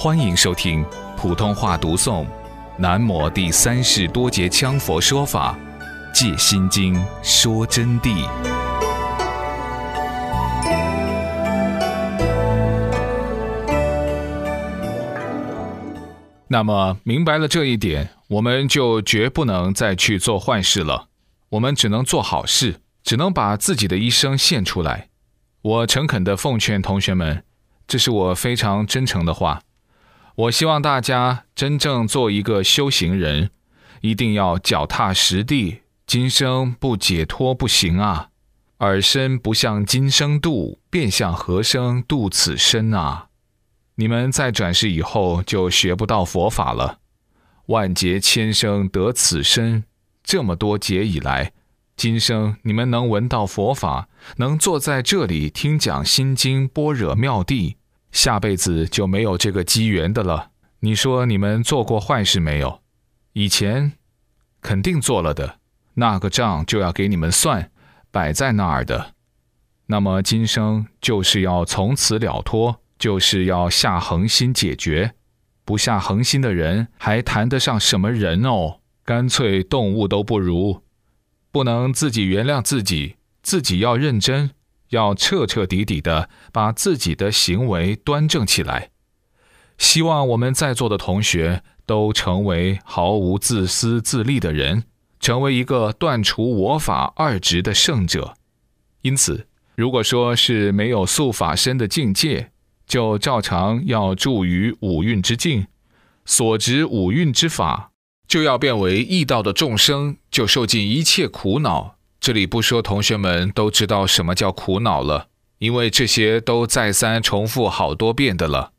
欢迎收听普通话读诵《南摩第三世多杰羌佛说法·借心经说真谛》。那么明白了这一点，我们就绝不能再去做坏事了。我们只能做好事，只能把自己的一生献出来。我诚恳地奉劝同学们，这是我非常真诚的话。我希望大家真正做一个修行人，一定要脚踏实地。今生不解脱不行啊！尔身不向今生度，便向何生度此身啊？你们在转世以后就学不到佛法了。万劫千生得此身，这么多劫以来，今生你们能闻到佛法，能坐在这里听讲心经般若妙谛，下辈子就没有这个机缘的了。你说你们做过坏事没有？以前肯定做了的，那个账就要给你们算，摆在那儿的。那么今生就是要从此了脱。就是要下恒心解决，不下恒心的人还谈得上什么人哦？干脆动物都不如，不能自己原谅自己，自己要认真，要彻彻底底的把自己的行为端正起来。希望我们在座的同学都成为毫无自私自利的人，成为一个断除我法二执的圣者。因此，如果说是没有素法身的境界，就照常要住于五蕴之境，所执五蕴之法，就要变为异道的众生，就受尽一切苦恼。这里不说，同学们都知道什么叫苦恼了，因为这些都再三重复好多遍的了。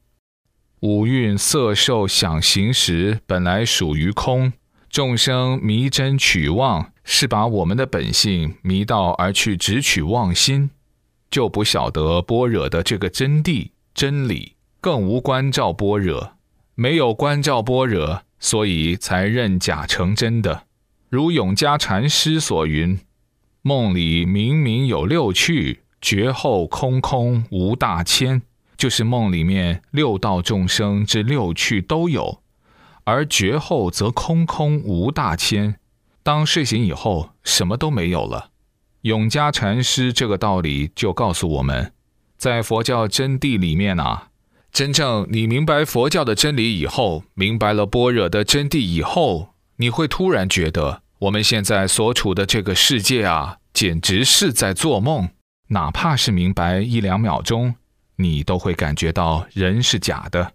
五蕴色受想行识本来属于空，众生迷真取妄，是把我们的本性迷到而去只取妄心，就不晓得般若的这个真谛。真理更无关照般若，没有关照般若，所以才认假成真的。如永嘉禅师所云：“梦里明明有六趣，觉后空空无大千。”就是梦里面六道众生之六趣都有，而觉后则空空无大千。当睡醒以后，什么都没有了。永嘉禅师这个道理就告诉我们。在佛教真谛里面啊，真正你明白佛教的真理以后，明白了般若的真谛以后，你会突然觉得我们现在所处的这个世界啊，简直是在做梦。哪怕是明白一两秒钟，你都会感觉到人是假的。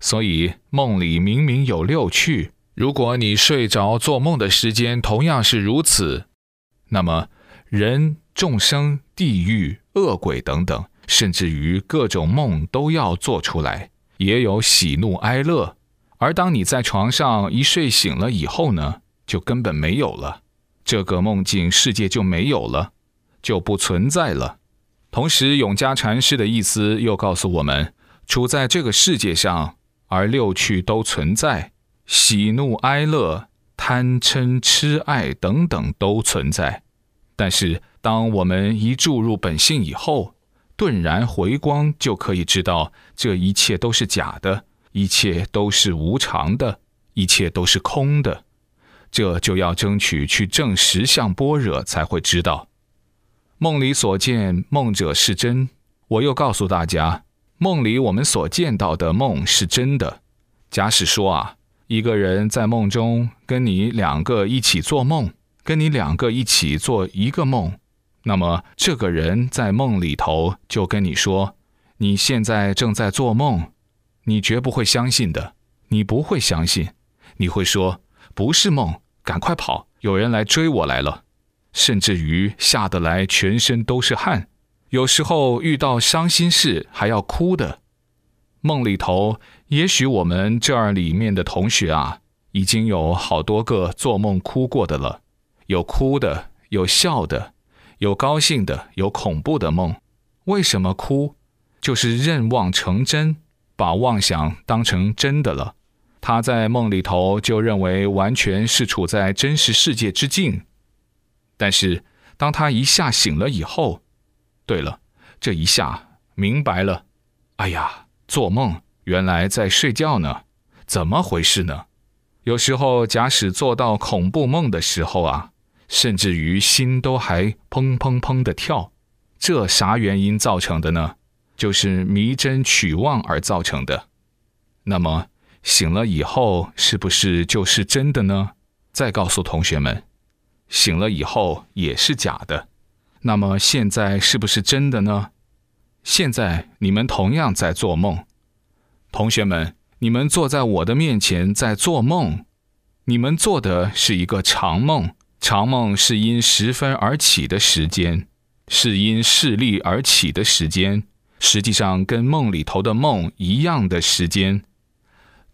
所以梦里明明有六趣，如果你睡着做梦的时间同样是如此，那么人、众生、地狱、恶鬼等等。甚至于各种梦都要做出来，也有喜怒哀乐。而当你在床上一睡醒了以后呢，就根本没有了，这个梦境世界就没有了，就不存在了。同时，永嘉禅师的意思又告诉我们，处在这个世界上，而六趣都存在，喜怒哀乐、贪嗔痴爱等等都存在。但是，当我们一注入本性以后，顿然回光，就可以知道这一切都是假的，一切都是无常的，一切都是空的。这就要争取去证实相般若，才会知道梦里所见梦者是真。我又告诉大家，梦里我们所见到的梦是真的。假使说啊，一个人在梦中跟你两个一起做梦，跟你两个一起做一个梦。那么，这个人在梦里头就跟你说：“你现在正在做梦，你绝不会相信的。你不会相信，你会说不是梦，赶快跑，有人来追我来了。甚至于吓得来全身都是汗，有时候遇到伤心事还要哭的。梦里头，也许我们这儿里面的同学啊，已经有好多个做梦哭过的了，有哭的，有笑的。”有高兴的，有恐怖的梦。为什么哭？就是认妄成真，把妄想当成真的了。他在梦里头就认为完全是处在真实世界之境。但是当他一下醒了以后，对了，这一下明白了。哎呀，做梦原来在睡觉呢，怎么回事呢？有时候，假使做到恐怖梦的时候啊，甚至于心都还砰砰砰的跳，这啥原因造成的呢？就是迷真取妄而造成的。那么醒了以后，是不是就是真的呢？再告诉同学们，醒了以后也是假的。那么现在是不是真的呢？现在你们同样在做梦，同学们，你们坐在我的面前在做梦，你们做的是一个长梦，长梦是因时分而起的时间，是因势力而起的时间，实际上跟梦里头的梦一样的时间。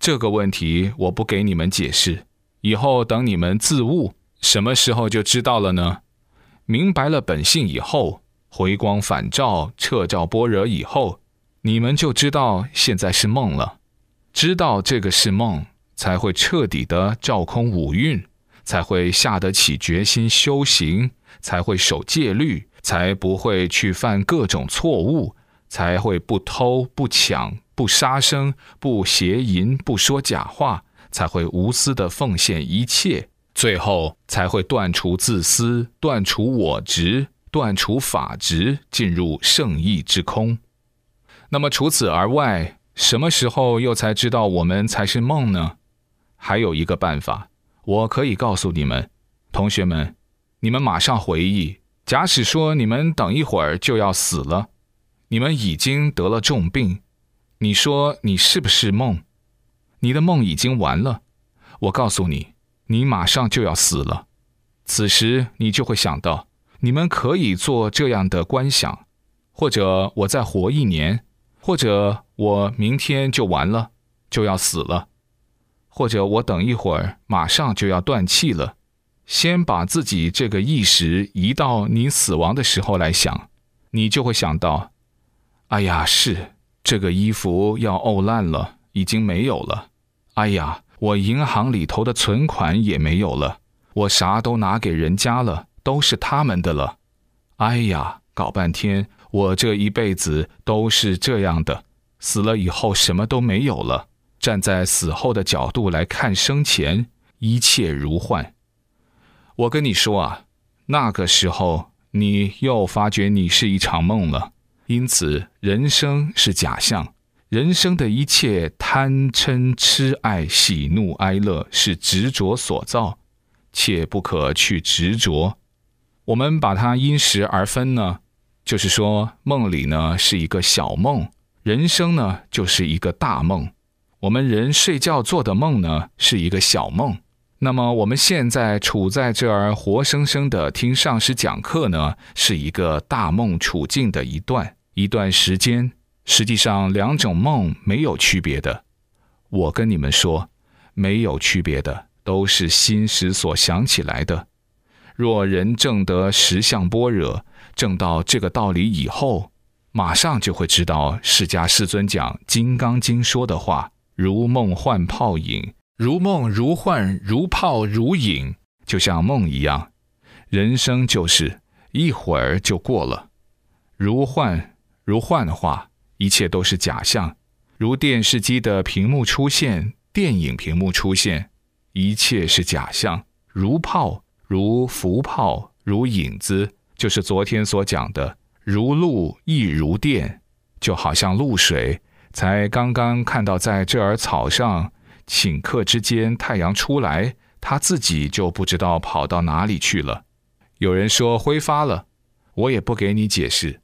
这个问题我不给你们解释，以后等你们自悟，什么时候就知道了呢？明白了本性以后。回光返照，彻照般若以后，你们就知道现在是梦了。知道这个是梦，才会彻底的照空五蕴，才会下得起决心修行，才会守戒律，才不会去犯各种错误，才会不偷不抢不杀生不邪淫不说假话，才会无私的奉献一切，最后才会断除自私，断除我执。断除法执，进入圣意之空。那么除此而外，什么时候又才知道我们才是梦呢？还有一个办法，我可以告诉你们，同学们，你们马上回忆。假使说你们等一会儿就要死了，你们已经得了重病，你说你是不是梦？你的梦已经完了。我告诉你，你马上就要死了。此时你就会想到。你们可以做这样的观想，或者我再活一年，或者我明天就完了，就要死了，或者我等一会儿马上就要断气了。先把自己这个意识移到你死亡的时候来想，你就会想到：哎呀，是这个衣服要沤烂了，已经没有了。哎呀，我银行里头的存款也没有了，我啥都拿给人家了。都是他们的了，哎呀，搞半天，我这一辈子都是这样的，死了以后什么都没有了。站在死后的角度来看生前，一切如幻。我跟你说啊，那个时候你又发觉你是一场梦了。因此，人生是假象，人生的一切贪嗔痴爱喜怒哀乐是执着所造，切不可去执着。我们把它因时而分呢，就是说梦里呢是一个小梦，人生呢就是一个大梦。我们人睡觉做的梦呢是一个小梦，那么我们现在处在这儿活生生的听上师讲课呢，是一个大梦处境的一段一段时间。实际上两种梦没有区别的，我跟你们说，没有区别的，都是心时所想起来的。若人证得实相般若，证到这个道理以后，马上就会知道释迦世尊讲《金刚经》说的话：如梦幻泡影，如梦如幻，如泡如影，就像梦一样。人生就是一会儿就过了。如幻如幻的话，一切都是假象。如电视机的屏幕出现，电影屏幕出现，一切是假象。如泡。如浮泡，如影子，就是昨天所讲的如露亦如电，就好像露水，才刚刚看到在这儿草上顷刻之间太阳出来，它自己就不知道跑到哪里去了。有人说挥发了，我也不给你解释，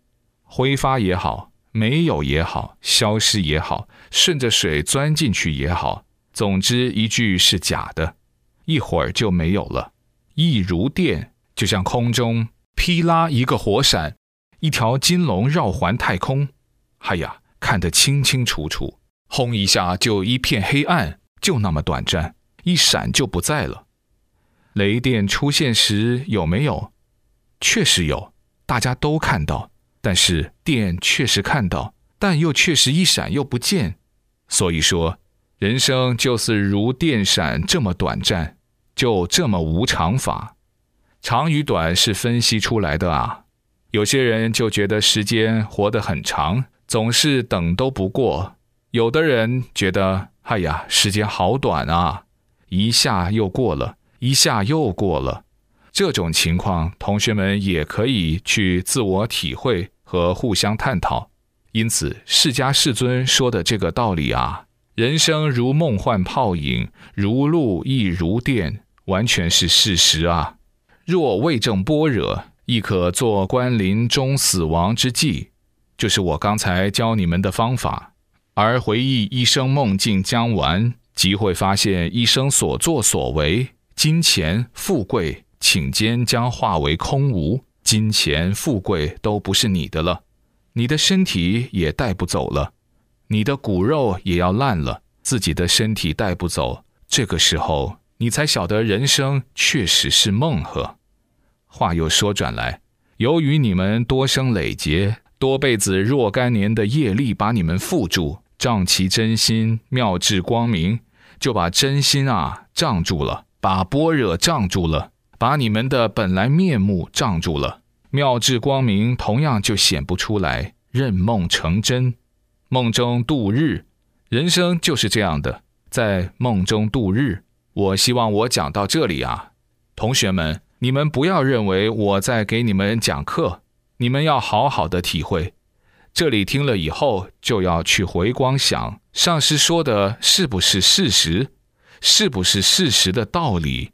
挥发也好，没有也好，消失也好，顺着水钻进去也好，总之一句是假的，一会儿就没有了。亦如电，就像空中噼拉一个火闪，一条金龙绕环太空，哎呀，看得清清楚楚。轰一下就一片黑暗，就那么短暂，一闪就不在了。雷电出现时有没有？确实有，大家都看到。但是电确实看到，但又确实一闪又不见。所以说，人生就是如电闪这么短暂。就这么无常法，长与短是分析出来的啊。有些人就觉得时间活得很长，总是等都不过。有的人觉得，哎呀，时间好短啊，一下又过了，一下又过了。这种情况，同学们也可以去自我体会和互相探讨。因此，释迦世尊说的这个道理啊，人生如梦幻泡影，如露亦如电，完全是事实啊。若未证般若，亦可作观临终死亡之际，就是我刚才教你们的方法。而回忆一生梦境将完，即会发现一生所作所为，金钱富贵。顷间将化为空无，金钱富贵都不是你的了，你的身体也带不走了，你的骨肉也要烂了，自己的身体带不走，这个时候你才晓得人生确实是梦呵。话又说转来，由于你们多生累劫，多辈子若干年的业力把你们缚住，障其真心妙智光明，就把真心啊障住了，把般若障住了。把你们的本来面目障住了，妙智光明同样就显不出来，任梦成真，梦中度日，人生就是这样的，在梦中度日。我希望我讲到这里啊，同学们，你们不要认为我在给你们讲课，你们要好好的体会。这里听了以后，就要去回光想，上师说的是不是事实，是不是事实的道理。